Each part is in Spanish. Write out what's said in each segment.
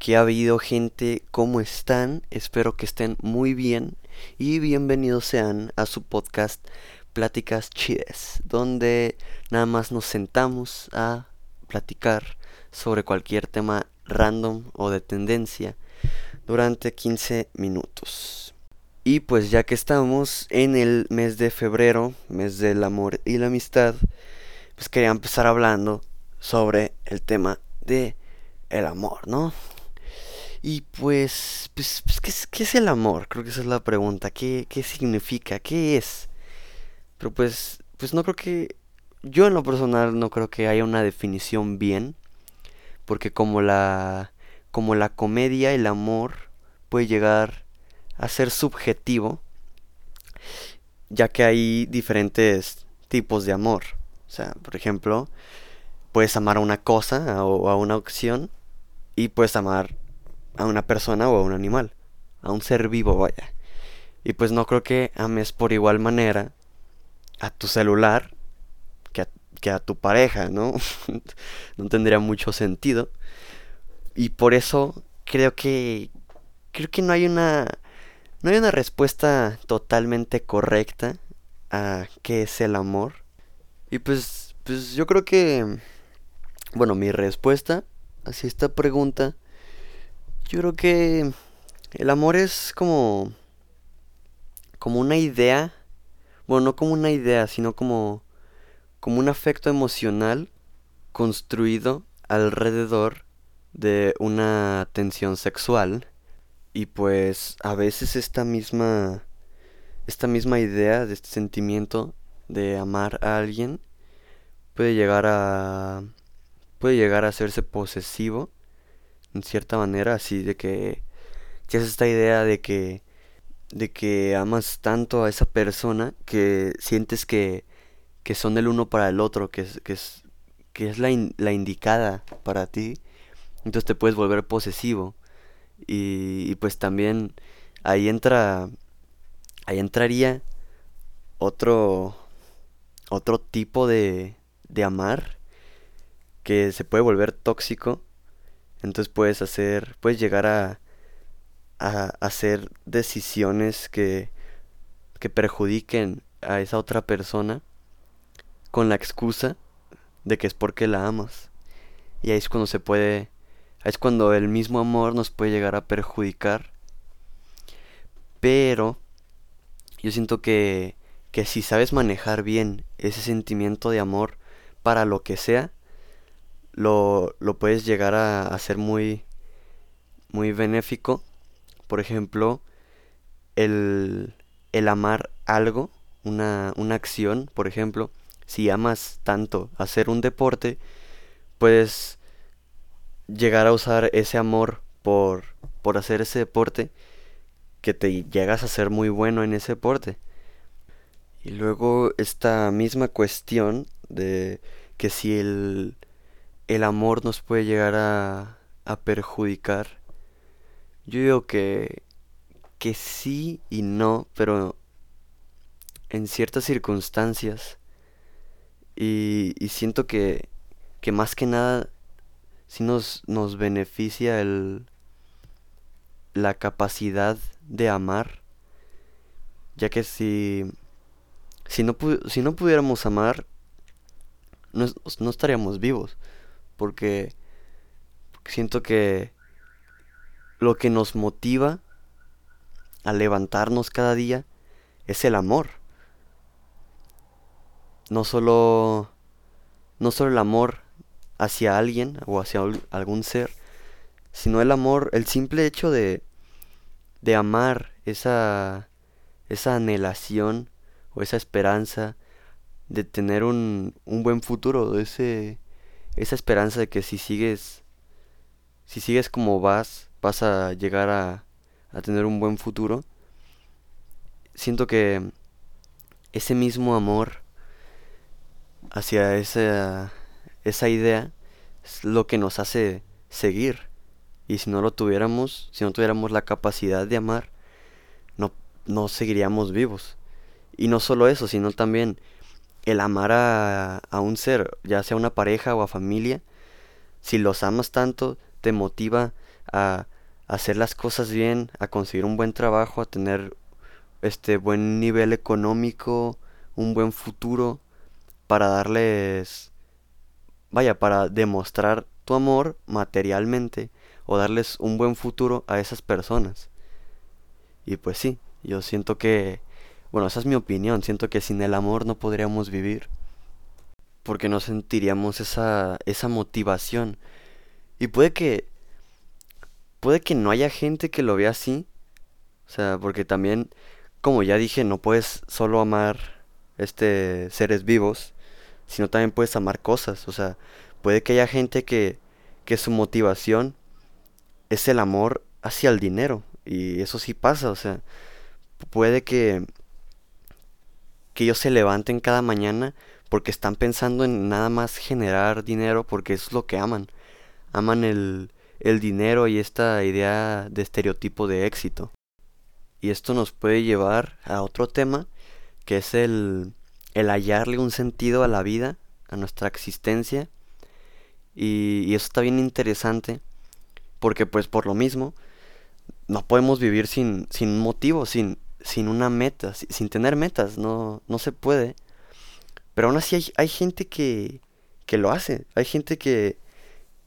¿Qué ha habido gente? ¿Cómo están? Espero que estén muy bien y bienvenidos sean a su podcast Pláticas Chides, donde nada más nos sentamos a platicar sobre cualquier tema random o de tendencia durante 15 minutos. Y pues ya que estamos en el mes de febrero, mes del amor y la amistad, pues quería empezar hablando sobre el tema de el amor, ¿no? Y pues, pues, pues ¿qué, es, ¿qué, es, el amor? Creo que esa es la pregunta. ¿Qué, ¿Qué significa? ¿Qué es? Pero pues, pues no creo que... Yo en lo personal no creo que haya una definición bien. Porque como la... Como la comedia, el amor puede llegar a ser subjetivo. Ya que hay diferentes tipos de amor. O sea, por ejemplo, puedes amar a una cosa o a una opción. Y puedes amar a una persona o a un animal, a un ser vivo, vaya. Y pues no creo que ames por igual manera a tu celular que a, que a tu pareja, ¿no? no tendría mucho sentido. Y por eso creo que creo que no hay una no hay una respuesta totalmente correcta a qué es el amor. Y pues pues yo creo que bueno, mi respuesta hacia esta pregunta yo creo que el amor es como como una idea, bueno, no como una idea, sino como como un afecto emocional construido alrededor de una tensión sexual. Y pues a veces esta misma esta misma idea de este sentimiento de amar a alguien puede llegar a puede llegar a hacerse posesivo en cierta manera, así de que es esta idea de que de que amas tanto a esa persona que sientes que, que son el uno para el otro, que es, que es, que es la, la indicada para ti, entonces te puedes volver posesivo. Y, y, pues también ahí entra, ahí entraría otro, otro tipo de, de amar que se puede volver tóxico entonces puedes hacer, puedes llegar a, a hacer decisiones que, que perjudiquen a esa otra persona con la excusa de que es porque la amas. Y ahí es cuando se puede, ahí es cuando el mismo amor nos puede llegar a perjudicar. Pero yo siento que, que si sabes manejar bien ese sentimiento de amor para lo que sea, lo, lo puedes llegar a hacer muy, muy benéfico. Por ejemplo, el, el amar algo, una, una acción, por ejemplo, si amas tanto hacer un deporte, puedes llegar a usar ese amor por, por hacer ese deporte que te llegas a ser muy bueno en ese deporte. Y luego esta misma cuestión de que si el, el amor nos puede llegar a, a perjudicar. Yo digo que, que sí y no, pero en ciertas circunstancias. Y, y siento que, que más que nada sí nos, nos beneficia el, la capacidad de amar. Ya que si, si, no, si no pudiéramos amar, no, no estaríamos vivos porque siento que lo que nos motiva a levantarnos cada día es el amor. No solo no solo el amor hacia alguien o hacia algún ser, sino el amor, el simple hecho de de amar esa esa anhelación o esa esperanza de tener un, un buen futuro, ese esa esperanza de que si sigues, si sigues como vas, vas a llegar a, tener un buen futuro. Siento que ese mismo amor hacia esa, esa idea es lo que nos hace seguir. Y si no lo tuviéramos, si no tuviéramos la capacidad de amar, no, no seguiríamos vivos. Y no solo eso, sino también el amar a, a un ser, ya sea una pareja o a familia, si los amas tanto, te motiva a, hacer las cosas bien, a conseguir un buen trabajo, a tener este buen nivel económico, un buen futuro para darles vaya, para demostrar tu amor materialmente o darles un buen futuro a esas personas. Y pues sí, yo siento que, bueno, esa es mi opinión, siento que sin el amor no podríamos vivir. Porque no sentiríamos esa, esa motivación. Y puede que, puede que no haya gente que lo vea así. O sea, porque también, como ya dije, no puedes solo amar este seres vivos, sino también puedes amar cosas. O sea, puede que haya gente que, que su motivación es el amor hacia el dinero. Y eso sí pasa, o sea, puede que, que ellos se levanten cada mañana porque están pensando en nada más generar dinero porque eso es lo que aman. Aman el, el dinero y esta idea de estereotipo de éxito. Y esto nos puede llevar a otro tema que es el, el hallarle un sentido a la vida, a nuestra existencia. Y, y eso está bien interesante porque pues por lo mismo no podemos vivir sin, sin motivo, sin, sin una meta, sin, tener metas, no, no se puede. Pero aún así hay, hay gente que, que lo hace, hay gente que,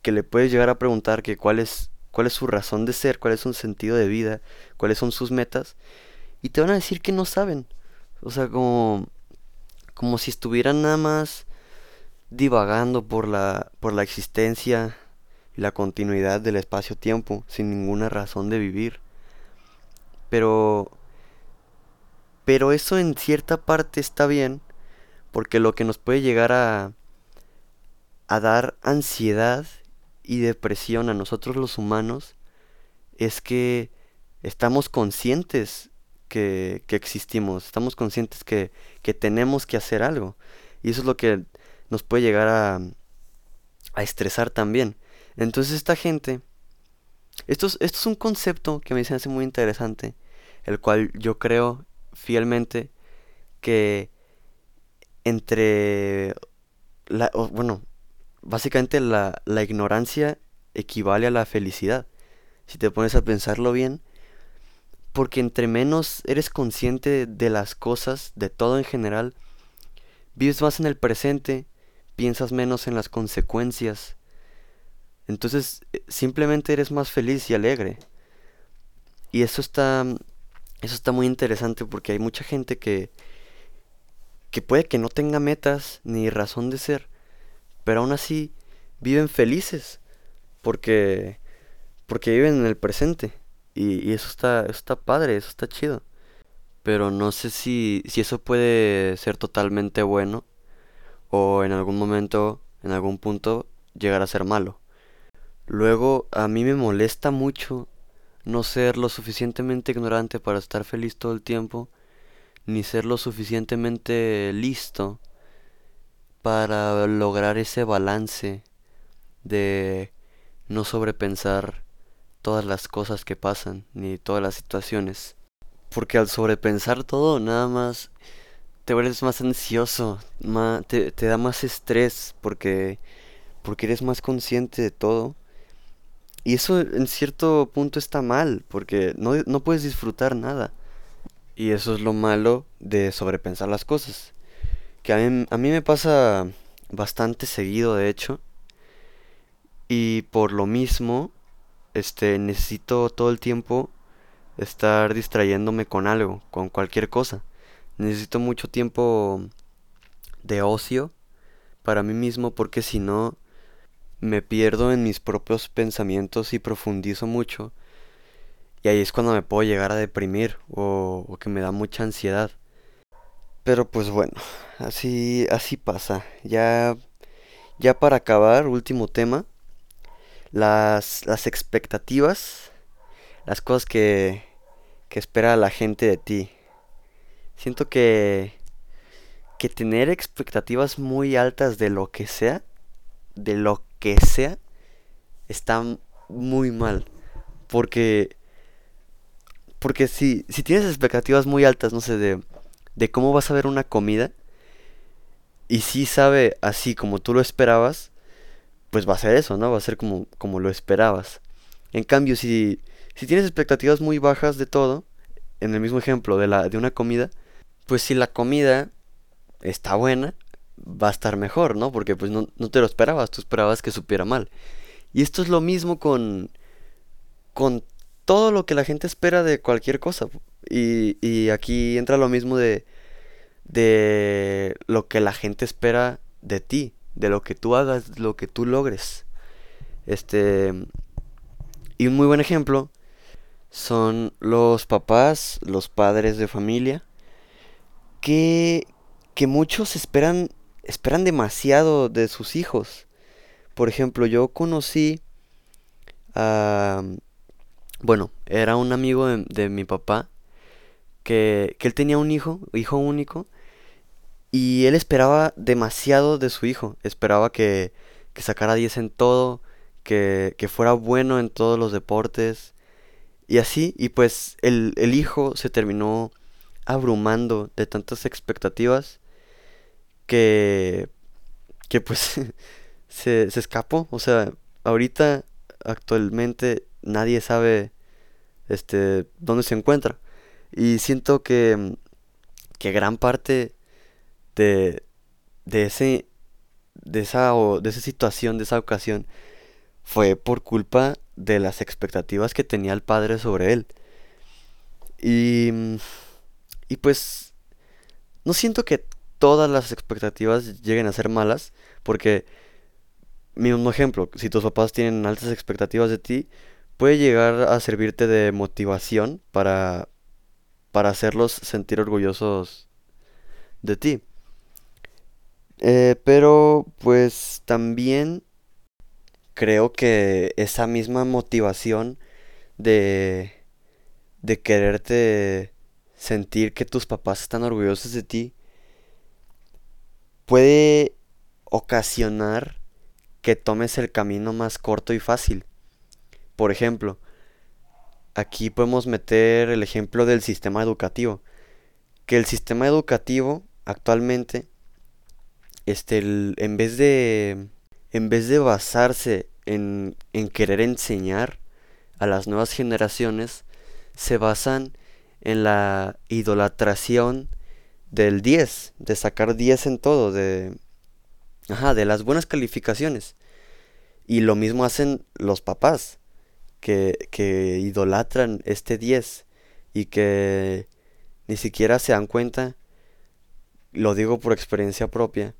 que le puedes llegar a preguntar que cuál es, cuál es su razón de ser, cuál es su sentido de vida, cuáles son sus metas, y te van a decir que no saben. O sea, como, como si estuvieran nada más divagando por la, por la existencia y la continuidad del espacio-tiempo sin ninguna razón de vivir. Pero pero eso en cierta parte está bien porque lo que nos puede llegar a a dar ansiedad y depresión a nosotros los humanos es que estamos conscientes que, que existimos, estamos conscientes que, que tenemos que hacer algo. Y eso es lo que nos puede llegar a, a estresar también. Entonces esta gente, esto es, esto es un concepto que me hace muy interesante, el cual yo creo fielmente que entre la, bueno, básicamente la, la ignorancia equivale a la felicidad. Si te pones a pensarlo bien, porque entre menos eres consciente de las cosas, de todo en general, vives más en el presente, piensas menos en las consecuencias, entonces eh, simplemente eres más feliz y alegre. Y eso está, eso está muy interesante porque hay mucha gente que, que puede que no tenga metas ni razón de ser, pero aún así viven felices porque, porque viven en el presente. Y, y eso, está, eso está padre, eso está chido. Pero no sé si, si eso puede ser totalmente bueno o en algún momento, en algún punto, llegar a ser malo. Luego, a mí me molesta mucho no ser lo suficientemente ignorante para estar feliz todo el tiempo, ni ser lo suficientemente listo para lograr ese balance de no sobrepensar todas las cosas que pasan, ni todas las situaciones. Porque al sobrepensar todo, nada más te vuelves más ansioso, te, te da más estrés, porque, porque eres más consciente de todo y eso en cierto punto está mal, porque no, no puedes disfrutar nada. Y eso es lo malo de sobrepensar las cosas. Que a mí, a mí me pasa bastante seguido, de hecho. Y por lo mismo, este, necesito todo el tiempo estar distrayéndome con algo, con cualquier cosa. Necesito mucho tiempo de ocio para mí mismo porque si no me pierdo en mis propios pensamientos y profundizo mucho. Y ahí es cuando me puedo llegar a deprimir o, que me da mucha ansiedad. Pero pues bueno, así, así pasa. Ya, ya para acabar, último tema. Las, las expectativas, las cosas que, que espera la gente de ti. Siento que, que tener expectativas muy altas de lo que sea, de lo que sea, está muy mal. Porque, porque si, si tienes expectativas muy altas, no sé, de, de cómo vas a ver una comida, y si sabe así como tú lo esperabas, pues va a ser eso, ¿no? Va a ser como, como lo esperabas. En cambio, si, si tienes expectativas muy bajas de todo, en el mismo ejemplo de, la, de una comida, pues si la comida está buena, va a estar mejor, ¿no? Porque pues no, no te lo esperabas, tú esperabas que supiera mal. Y esto es lo mismo con, con todo lo que la gente espera de cualquier cosa. Y, y aquí entra lo mismo de, de lo que la gente espera de ti, de lo que tú hagas, lo que tú logres. Este. Y un muy buen ejemplo son los papás, los padres de familia, que, que muchos esperan, esperan demasiado de sus hijos. Por ejemplo, yo conocí a... Bueno, era un amigo de, mi papá que, que él tenía un hijo, hijo único, y él esperaba demasiado de su hijo. Esperaba que, que sacara 10 en todo, que, que, fuera bueno en todos los deportes. Y así, y pues el, el hijo se terminó abrumando de tantas expectativas que, que pues se, se escapó. O sea, ahorita, actualmente, nadie sabe este, dónde se encuentra. Y siento que, que gran parte de, de, ese, de, esa, de esa situación, de esa ocasión, fue por culpa de las expectativas que tenía el padre sobre él. Y, y pues, no siento que todas las expectativas lleguen a ser malas, porque mismo ejemplo, si tus papás tienen altas expectativas de ti, puede llegar a servirte de motivación para, para hacerlos sentir orgullosos de ti. Eh, pero pues también creo que esa misma motivación de, de quererte sentir que tus papás están orgullosos de ti puede ocasionar que tomes el camino más corto y fácil. Por ejemplo, aquí podemos meter el ejemplo del sistema educativo. Que el sistema educativo actualmente, este, en vez de, en vez de basarse en, en querer enseñar a las nuevas generaciones, se basan en la idolatración del 10, de sacar 10 en todo, de, Ajá, de las buenas calificaciones. Y lo mismo hacen los papás, que, que idolatran este 10 y que ni siquiera se dan cuenta, lo digo por experiencia propia,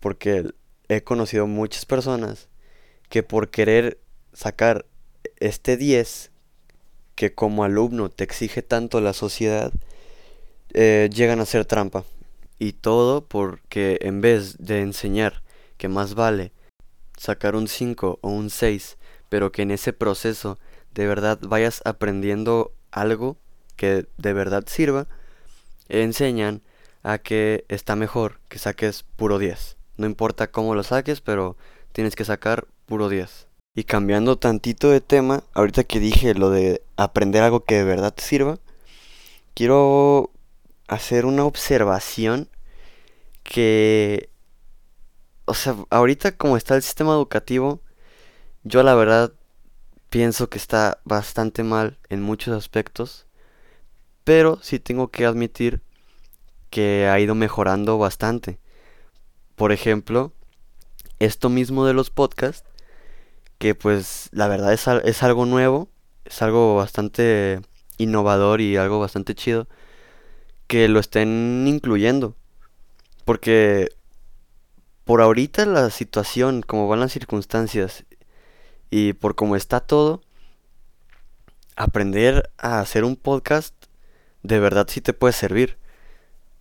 porque he conocido muchas personas que por querer sacar este 10 que como alumno te exige tanto la sociedad, eh, llegan a hacer trampa. Y todo porque en vez de enseñar que más vale sacar un 5 o un 6, pero que en ese proceso de verdad vayas aprendiendo algo que de verdad sirva, enseñan a que está mejor que saques puro 10. No importa cómo lo saques, pero tienes que sacar puro 10. Y cambiando tantito de tema, ahorita que dije lo de aprender algo que de verdad sirva, quiero hacer una observación que, o sea, ahorita como está el sistema educativo, yo la verdad pienso que está bastante mal en muchos aspectos, pero sí tengo que admitir que ha ido mejorando bastante. Por ejemplo, esto mismo de los podcasts, que pues la verdad es, es algo nuevo, es algo bastante innovador y algo bastante chido que lo estén incluyendo. Porque por ahorita la situación, como van las circunstancias y por cómo está todo, aprender a hacer un podcast de verdad sí te puede servir.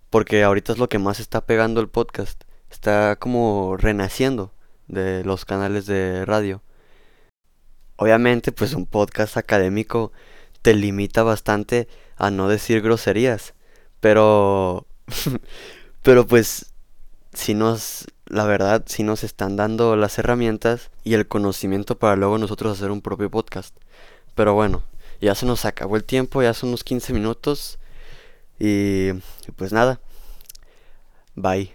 Porque ahorita es lo que más está pegando el podcast. Está como renaciendo de los canales de radio. Obviamente, pues un podcast académico te limita bastante a no decir groserías. Pero, pero pues, si nos, la verdad, si nos están dando las herramientas y el conocimiento para luego nosotros hacer un propio podcast. Pero bueno, ya se nos acabó el tiempo, ya son unos 15 minutos. Y pues nada, bye.